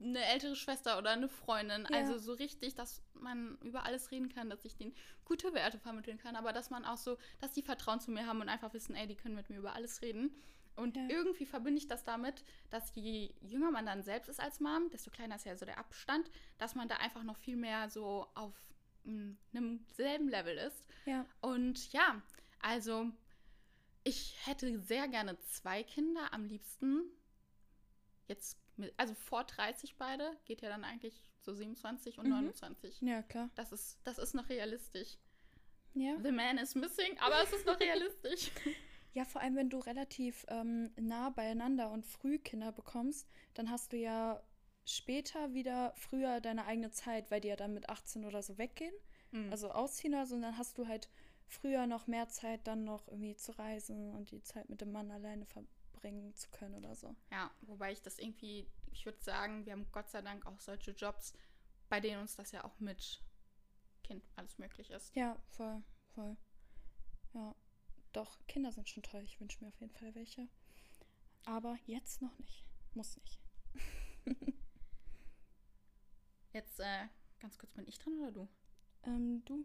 eine ältere Schwester oder eine Freundin. Ja. Also so richtig, dass man über alles reden kann, dass ich denen gute Werte vermitteln kann, aber dass man auch so, dass die Vertrauen zu mir haben und einfach wissen, ey, die können mit mir über alles reden. Und Ja. irgendwie verbinde ich das damit, dass je jünger man dann selbst ist als Mom, desto kleiner ist ja so der Abstand, dass man da einfach noch viel mehr so auf mm, einem selben Level ist. Ja. Und ja, also ich hätte sehr gerne zwei Kinder, am liebsten jetzt, mit, also vor 30 beide, geht ja dann eigentlich so 27 und Mhm. 29. Ja, klar. Das ist, das ist noch realistisch. Ja. The man is missing, aber es ist noch realistisch. Ja, vor allem, wenn du relativ ähm, nah beieinander und früh Kinder bekommst, dann hast du ja später wieder früher deine eigene Zeit, weil die ja dann mit 18 oder so weggehen, Mhm. also ausziehen oder so, und dann hast du halt früher noch mehr Zeit, dann noch irgendwie zu reisen und die Zeit mit dem Mann alleine verbringen zu können oder so. Ja, wobei ich das irgendwie, ich würde sagen, wir haben Gott sei Dank auch solche Jobs, bei denen uns das ja auch mit Kind alles möglich ist. Ja, voll, voll. Ja, doch, Kinder sind schon toll. Ich wünsche mir auf jeden Fall welche. Aber jetzt noch nicht. Muss nicht. Jetzt äh, ganz kurz, bin ich dran oder du? Ähm, du,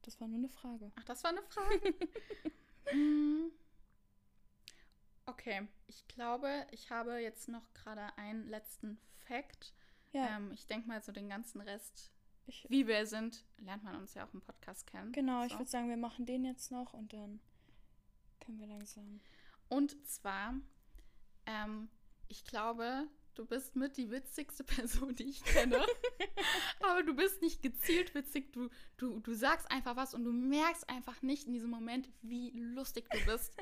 das war nur eine Frage. Ach, das war eine Frage. Mm. okay, ich glaube, ich habe jetzt noch gerade einen letzten Fact. Ja, Ähm, ich denke mal, so den ganzen Rest, ich, wie wir sind, lernt man uns ja auch im Podcast kennen. genau, ich So. würde sagen, wir machen den jetzt noch und dann können wir langsam. Und zwar, ähm, ich glaube, du bist mit die witzigste Person, die ich kenne. Aber du bist nicht gezielt witzig. Du, du, du sagst einfach was und du merkst einfach nicht in diesem Moment, wie lustig du bist.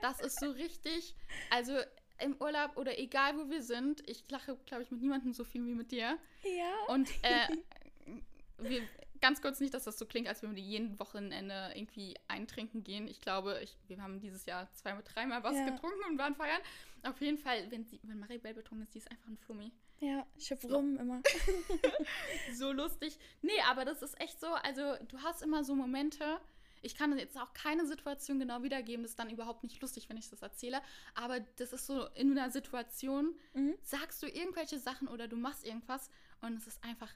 Das ist so richtig. Also im Urlaub oder egal wo wir sind, ich lache, glaube ich, mit niemandem so viel wie mit dir. Ja. Und äh, wir, ganz kurz nicht, dass das so klingt, als würden wir jeden Wochenende irgendwie eintrinken gehen. Ich glaube, ich, wir haben dieses Jahr zweimal, dreimal was Ja. getrunken und waren feiern. Auf jeden Fall, wenn, sie, wenn Maribel betrunken ist, die ist einfach ein Flummi. Ja, ich hab So. rum immer. So lustig. Nee, aber das ist echt so, also du hast immer so Momente, Ich kann jetzt auch keine Situation genau wiedergeben. Das ist dann überhaupt nicht lustig, wenn ich das erzähle. Aber das ist so, in einer Situation Mhm. sagst du irgendwelche Sachen oder du machst irgendwas und es ist einfach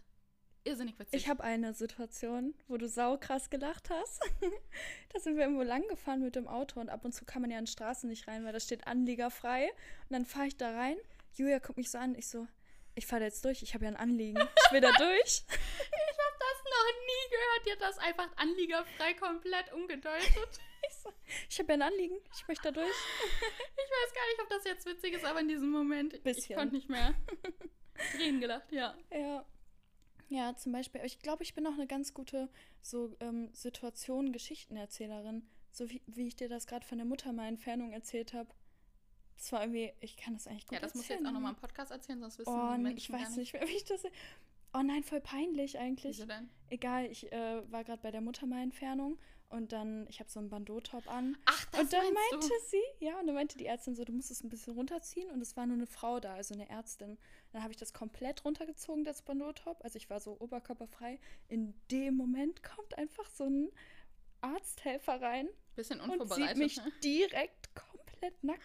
irrsinnig witzig. Ich habe eine Situation, wo du saukrass gelacht hast. da sind wir irgendwo lang gefahren mit dem Auto und ab und zu kann man ja in Straßen nicht rein, weil da steht Anlieger frei. Und dann fahre ich da rein. Julia guckt mich so an. Ich so, ich fahre da jetzt durch. Ich habe ja ein Anliegen. Ich will da durch. Ich habe das noch nie gehört. Die hat das einfach anliegerfrei komplett umgedeutet. Ich, so, ich habe ja ein Anliegen. Ich möchte da durch. Ich weiß gar nicht, ob das jetzt witzig ist, aber in diesem Moment, ich Bisschen. konnte nicht mehr. Tränen gelacht, ja. Ja. Ja, zum Beispiel, ich glaube, ich bin auch eine ganz gute so ähm, Situation, Geschichtenerzählerin. So wie, wie ich dir das gerade von der Mutter mal Entfernung erzählt habe. Das war irgendwie, ich kann das eigentlich gut Ja, das muss ich jetzt erzählen, auch nochmal aber- im Podcast erzählen, sonst wissen Oh, die Menschen ich gar weiß nicht mehr, wie ich das. Oh nein, voll peinlich eigentlich. Wieso denn? Egal, ich äh, war gerade bei der Mutter mal Entfernung und dann, ich habe so einen Bandeau-Top an. Ach, das und dann meinte du? sie, ja, und dann meinte die Ärztin so, du musst es ein bisschen runterziehen und es war nur eine Frau da, also eine Ärztin. Dann habe ich das komplett runtergezogen, das Bandeau-Top. Also ich war so oberkörperfrei. In dem Moment kommt einfach so ein Arzthelfer rein Bisschen und sieht unvorbereitet. mich ne? direkt komplett nackt.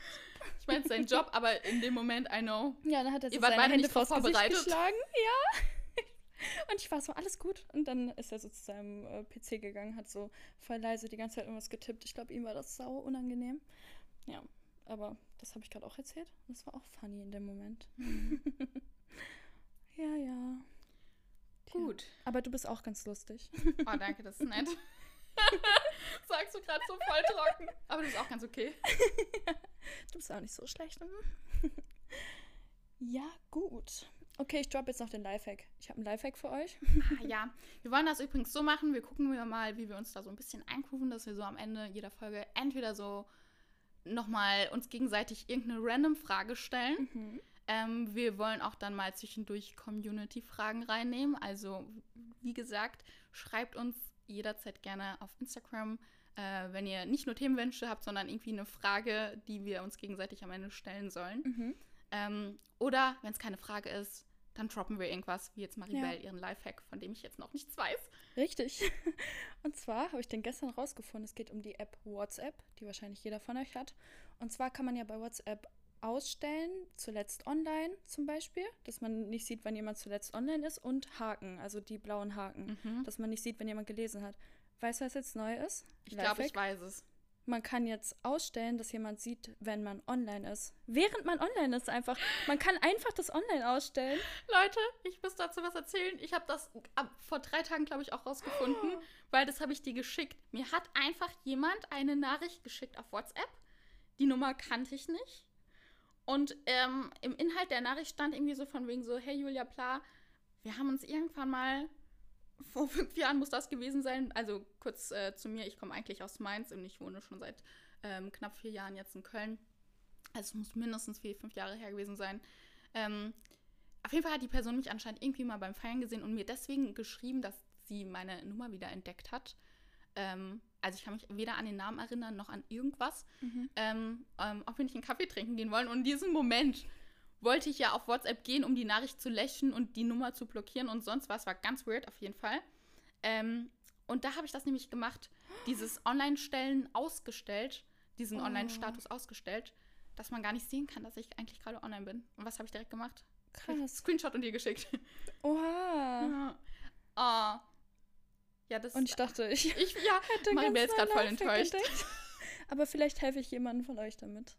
Ich meine, es ist sein Job, aber in dem Moment, I know. Ja, dann hat er so Ihr seine Hände nicht vors Gesicht geschlagen. Ja. Und ich war so, alles gut. Und dann ist er so zu seinem äh, PC gegangen, hat so voll leise die ganze Zeit irgendwas getippt. Ich glaube, ihm war das sau unangenehm. Ja, aber das habe ich gerade auch erzählt. Das war auch funny in dem Moment. ja, ja. Tja. Gut. Aber du bist auch ganz lustig. Oh, danke, das ist nett. Sagst du gerade so voll trocken. Aber das ist auch ganz okay. Du bist auch nicht so schlecht. hm? ja, gut. Okay, ich droppe jetzt noch den Lifehack. Ich habe einen Lifehack für euch. Ah, ja, wir wollen das übrigens so machen. Wir gucken wir mal, wie wir uns da so ein bisschen eingrooven, dass wir so am Ende jeder Folge entweder so nochmal uns gegenseitig irgendeine random Frage stellen. Mhm. Ähm, wir wollen auch dann mal zwischendurch Community-Fragen reinnehmen. Also, wie gesagt, schreibt uns jederzeit gerne auf Instagram, äh, wenn ihr nicht nur Themenwünsche habt, sondern irgendwie eine Frage, die wir uns gegenseitig am Ende stellen sollen. Mhm. Ähm, oder wenn es keine Frage ist, dann droppen wir irgendwas, wie jetzt Maribel Ja. ihren Lifehack, von dem ich jetzt noch nichts weiß. Richtig. Und zwar habe ich den gestern rausgefunden. Es geht um die App WhatsApp, die wahrscheinlich jeder von euch hat. Und zwar kann man ja bei WhatsApp ausstellen, zuletzt online zum Beispiel, dass man nicht sieht, wann jemand zuletzt online ist, und Haken, also die blauen Haken, Mhm. dass man nicht sieht, wenn jemand gelesen hat. Weißt du, was jetzt neu ist? Ich glaube, ich weiß es. Man kann jetzt ausstellen, dass jemand sieht, wenn man online ist. Während man online ist einfach. Man kann einfach das online ausstellen. Leute, ich muss dazu was erzählen. Ich habe das ab, vor drei Tagen, glaube ich, auch rausgefunden, weil das habe ich dir geschickt. Mir hat einfach jemand eine Nachricht geschickt auf WhatsApp. Die Nummer kannte ich nicht. Und ähm, im Inhalt der Nachricht stand irgendwie so von wegen so, hey Julia Pla, wir haben uns irgendwann mal, vor fünf Jahren muss das gewesen sein, also kurz äh, zu mir, ich komme eigentlich aus Mainz und ich wohne schon seit ähm, knapp vier Jahren jetzt in Köln. Also es muss mindestens vier, fünf Jahre her gewesen sein. Ähm, auf jeden Fall hat die Person mich anscheinend irgendwie mal beim Feiern gesehen und mir deswegen geschrieben, dass sie meine Nummer wieder entdeckt hat. Ähm, also ich kann mich weder an den Namen erinnern noch an irgendwas. Ähm, ähm, ob wir nicht einen Kaffee trinken gehen wollen. Und in diesem Moment wollte ich ja auf WhatsApp gehen, um die Nachricht zu löschen und die Nummer zu blockieren und sonst was. War ganz weird auf jeden Fall. Ähm, und da habe ich das nämlich gemacht, dieses Online-Stellen ausgestellt, diesen Oh. Online-Status ausgestellt, dass man gar nicht sehen kann, dass ich eigentlich gerade online bin. Und was habe ich direkt gemacht? Krass. Screenshot und dir geschickt. Oha. Ja. Oh. Ja, das Und ich dachte, ich ich, ja, hätte Maribel ist gerade voll enttäuscht. entdeckt. Aber vielleicht helfe ich jemandem von euch damit.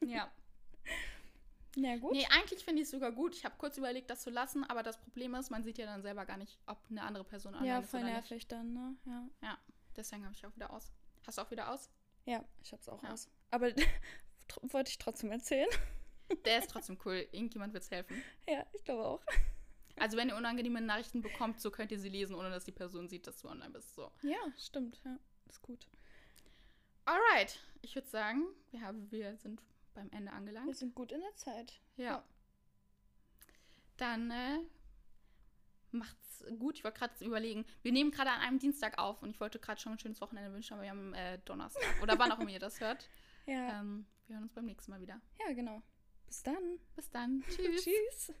Ja. Ja, gut. Nee, eigentlich finde ich es sogar gut. Ich habe kurz überlegt, das zu lassen, aber das Problem ist, man sieht ja dann selber gar nicht, ob eine andere Person online ja, ist voll oder nervig dann, ne? Ja, nicht. Ja, deswegen habe ich auch wieder aus. Hast du auch wieder aus? ja ich hab's auch Ja. aus. Aber wollte ich trotzdem erzählen. Der ist trotzdem cool. Irgendjemand wird es helfen. Ja, ich glaube auch. Also wenn ihr unangenehme Nachrichten bekommt, so könnt ihr sie lesen, ohne dass die Person sieht, dass du online bist. So. Ja, stimmt, ja. Ist gut. Alright. Ich würde sagen, wir, haben, wir sind beim Ende Wir angelangt. sind gut in der Zeit. Ja. ja. Dann äh, macht's gut. Ich wollte gerade überlegen. Wir nehmen gerade an einem Dienstag auf und ich wollte gerade schon ein schönes Wochenende wünschen, aber wir haben äh, Donnerstag. Oder wann auch immer ihr das hört. Ja, Ähm, wir hören uns beim nächsten Mal wieder. ja genau. Bis dann. Bis dann. Tschüss. Tschüss.